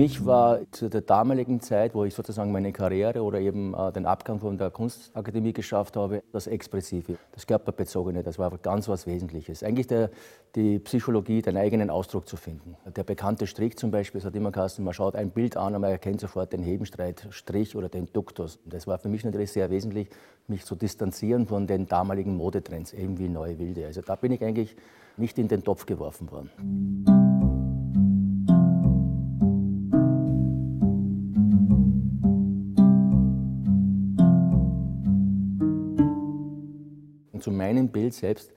mich war zu der damaligen Zeit, wo ich sozusagen meine Karriere oder eben äh, den Abgang von der Kunstakademie geschafft habe, das Expressive, das Körperbezogene, das war ganz was Wesentliches. Eigentlich der, die Psychologie, den eigenen Ausdruck zu finden. Der bekannte Strich zum Beispiel, es hat immer geheißen, man schaut ein Bild an und man erkennt sofort den Hebenstreit-Strich oder den Duktus. Das war für mich natürlich sehr wesentlich, mich zu distanzieren von den damaligen Modetrends, eben wie neue Wilde. Also da bin ich eigentlich nicht in den Topf geworfen worden. Und zu meinem Bild selbst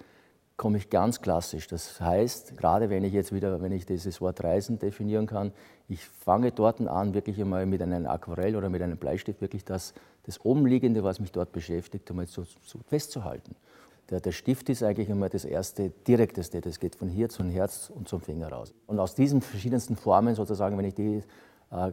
komme ich ganz klassisch. Das heißt, gerade wenn ich jetzt wieder, wenn ich dieses Wort Reisen definieren kann, ich fange dort an, wirklich einmal mit einem Aquarell oder mit einem Bleistift wirklich das, das Obenliegende, was mich dort beschäftigt, einmal so, so festzuhalten. Der, der, Stift ist eigentlich immer das erste direkteste, das geht von hier zum Herz und zum Finger raus. Und aus diesen verschiedensten Formen sozusagen, wenn ich die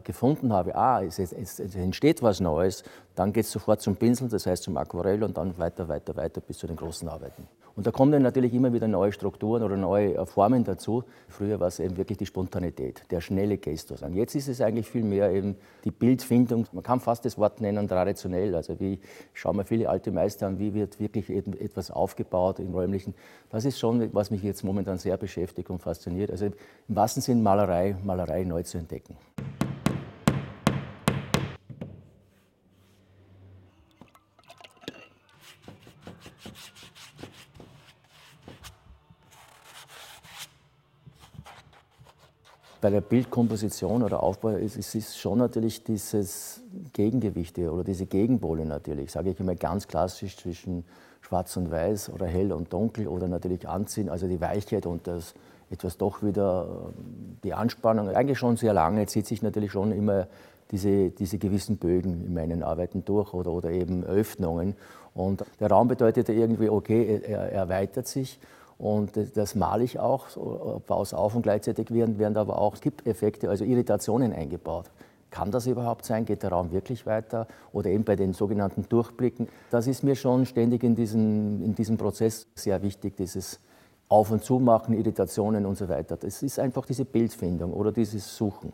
gefunden habe, ah, es, es, es, entsteht was Neues, dann geht es sofort zum Pinsel, das heißt zum Aquarell und dann weiter, weiter, weiter bis zu den großen Arbeiten. Und da kommen dann natürlich immer wieder neue Strukturen oder neue äh, Formen dazu. Früher war es eben wirklich die Spontanität, der schnelle Gestus. Und jetzt ist es eigentlich viel mehr eben die Bildfindung. Man kann fast das Wort nennen traditionell. Also wie schauen wir viele alte Meister an, wie wird wirklich etwas aufgebaut im räumlichen. Das ist schon, was mich jetzt momentan sehr beschäftigt und fasziniert. Also im wahrsten Sinn Malerei, Malerei neu zu entdecken. Bei der Bildkomposition oder Aufbau ist es schon natürlich dieses Gegengewichte oder diese Gegenpole natürlich, sage ich immer ganz klassisch zwischen Schwarz und Weiß oder Hell und Dunkel oder natürlich Anziehen, also die Weichheit und das etwas doch wieder die Anspannung. Eigentlich schon sehr lange zieht sich natürlich schon immer diese, diese gewissen Bögen in meinen Arbeiten durch oder, oder eben Öffnungen. Und der Raum bedeutet irgendwie, okay, er erweitert sich und das male ich auch, so, baue es auf und gleichzeitig werden, werden aber auch Kippeffekte, also Irritationen eingebaut. Kann das überhaupt sein? Geht der Raum wirklich weiter? Oder eben bei den sogenannten Durchblicken. Das ist mir schon ständig in diesem, in diesem Prozess sehr wichtig, dieses Auf- und Zumachen, Irritationen und so weiter. Das ist einfach diese Bildfindung oder dieses Suchen.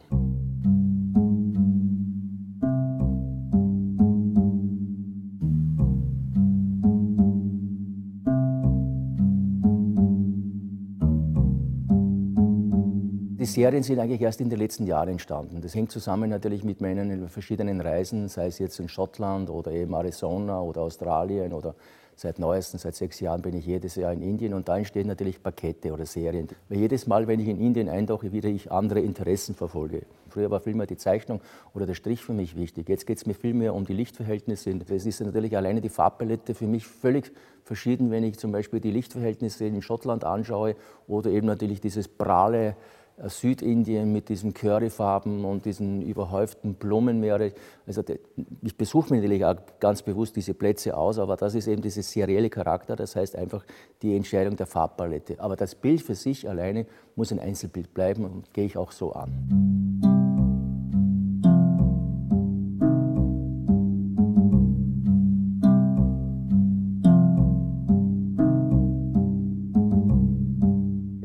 Serien sind eigentlich erst in den letzten Jahren entstanden. Das hängt zusammen natürlich mit meinen verschiedenen Reisen, sei es jetzt in Schottland oder eben Arizona oder Australien oder seit neuestem, seit sechs Jahren bin ich jedes Jahr in Indien und da entstehen natürlich Pakete oder Serien. Weil jedes Mal, wenn ich in Indien eintauche, wieder ich andere Interessen verfolge. Früher war viel mehr die Zeichnung oder der Strich für mich wichtig. Jetzt geht es mir viel mehr um die Lichtverhältnisse. Es ist natürlich alleine die Farbpalette für mich völlig verschieden, wenn ich zum Beispiel die Lichtverhältnisse in Schottland anschaue oder eben natürlich dieses prahle äh, Südindien mit diesen Curryfarben und diesen überhäuften Blumenmeere. Also ich besuche mir natürlich auch ganz bewusst diese Plätze aus, aber das ist eben dieser serielle Charakter, das heißt einfach die Entscheidung der Farbpalette. Aber das Bild für sich alleine muss ein Einzelbild bleiben und gehe ich auch so an.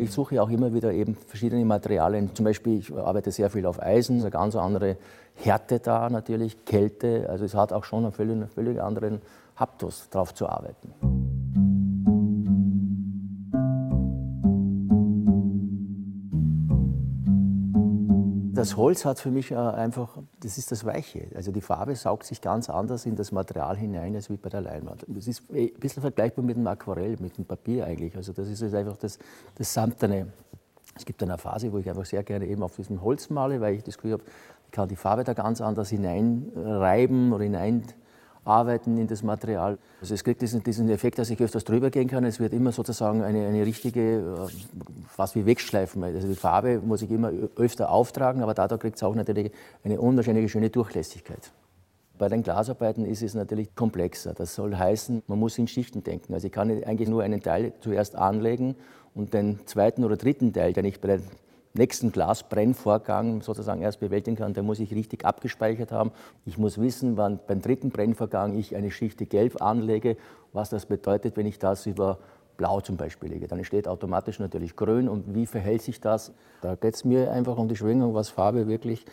Ich suche auch immer wieder eben verschiedene Materialien. Zum Beispiel, ich arbeite sehr viel auf Eisen, eine ganz andere Härte da natürlich, Kälte. Also es hat auch schon einen völlig, völlig anderen Haptus, darauf zu arbeiten. das Holz hat für mich äh, einfach, das ist das Weiche. Also die Farbe saugt sich ganz anders in das Material hinein als wie bei der Leinwand. Das ist ein bisschen vergleichbar mit dem Aquarell, mit dem Papier eigentlich. Also das ist einfach das, das Samtene. Es gibt eine Phase, wo ich einfach sehr gerne eben auf diesem Holz male, weil ich das Gefühl habe, ich kann die Farbe da ganz anders hineinreiben oder hinein arbeiten in das Material. Also es kriegt diesen, diesen Effekt, dass ich öfters drüber gehen kann. Es wird immer sozusagen eine, eine richtige, äh, fast wie Wegschleifen. Also die Farbe muss ich immer öfter auftragen, aber dadurch kriegt es auch natürlich eine unwahrscheinliche schöne Durchlässigkeit. Bei den Glasarbeiten ist es natürlich komplexer. Das soll heißen, man muss in Schichten denken. Also ich kann eigentlich nur einen Teil zuerst anlegen und den zweiten oder dritten Teil, den ich bei den nächsten Glasbrennvorgang sozusagen erst bewältigen kann, der muss ich richtig abgespeichert haben. Ich muss wissen, wann beim dritten Brennvorgang ich eine Schicht gelb anlege, was das bedeutet, wenn ich das über Blau zum Beispiel lege. Dann entsteht automatisch natürlich grün und wie verhält sich das? Da geht es mir einfach um die Schwingung, was Farbe wirklich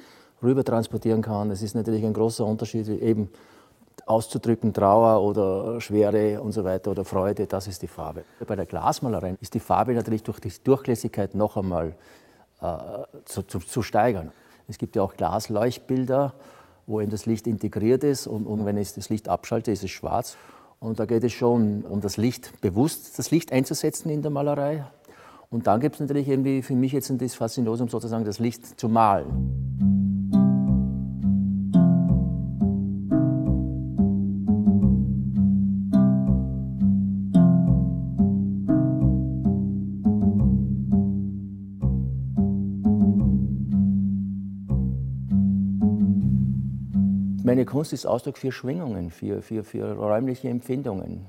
rüber transportieren kann. Es ist natürlich ein großer Unterschied, eben auszudrücken, Trauer oder Schwere und so weiter oder Freude, das ist die Farbe. Bei der Glasmalerei ist die Farbe natürlich durch die Durchlässigkeit noch einmal zu, zu, zu, steigern. Es gibt ja auch Glasleuchtbilder, wo eben das Licht integriert ist und, und wenn ich das Licht abschalte, ist es schwarz. Und da geht es schon um das Licht, bewusst das Licht einzusetzen in der Malerei. Und dann gibt es natürlich irgendwie für mich jetzt das Faszinosum sozusagen das Licht zu malen. Meine Kunst ist Ausdruck für Schwingungen, für, für, für räumliche Empfindungen,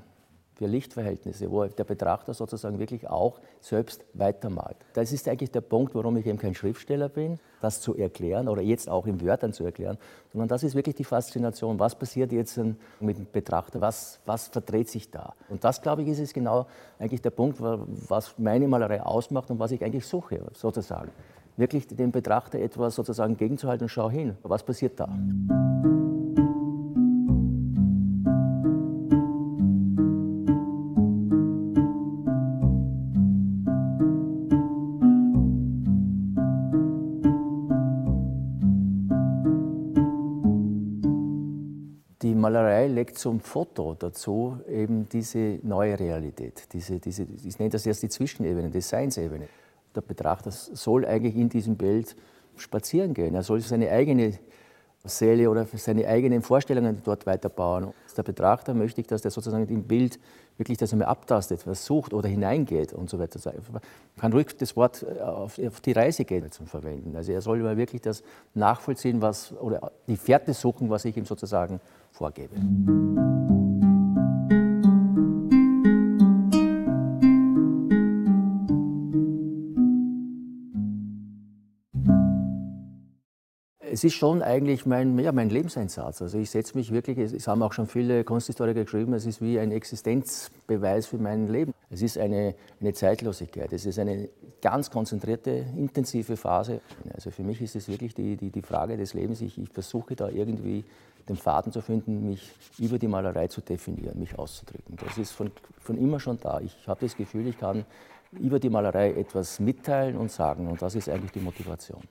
für Lichtverhältnisse, wo der Betrachter sozusagen wirklich auch selbst weitermalt. Das ist eigentlich der Punkt, warum ich eben kein Schriftsteller bin, das zu erklären oder jetzt auch in Wörtern zu erklären, sondern das ist wirklich die Faszination. Was passiert jetzt mit dem Betrachter? Was, was verdreht sich da? Und das, glaube ich, ist es genau eigentlich der Punkt, was meine Malerei ausmacht und was ich eigentlich suche, sozusagen. Wirklich dem Betrachter etwas sozusagen gegenzuhalten und schau hin, was passiert da? Malerei legt zum Foto dazu eben diese neue Realität, diese, diese, ich nenne das erst die Zwischenebene, die Seinsebene. Der Betrachter soll eigentlich in diesem Bild spazieren gehen. Er soll seine eigene Seele oder seine eigenen Vorstellungen dort weiterbauen. Der Betrachter möchte ich, dass der sozusagen im Bild wirklich das einmal abtastet, versucht oder hineingeht und so weiter. Man kann ruhig das Wort äh, auf, die Reise gehen zum Verwenden. Also er soll immer wirklich das nachvollziehen, was, oder die Fährte suchen, was ich ihm sozusagen vorgebe. Es ist schon eigentlich mein, ja, mein Lebenseinsatz. Also ich setze mich wirklich, es haben auch schon viele Kunsthistoriker geschrieben, es ist wie ein Existenzbeweis für mein Leben. Es ist eine, eine Zeitlosigkeit, es ist eine ganz konzentrierte, intensive Phase. Also für mich ist es wirklich die, die, die Frage des Lebens. Ich, ich versuche da irgendwie den Faden zu finden, mich über die Malerei zu definieren, mich auszudrücken. Das ist von, von immer schon da. Ich habe das Gefühl, ich kann über die Malerei etwas mitteilen und sagen und das ist eigentlich die Motivation.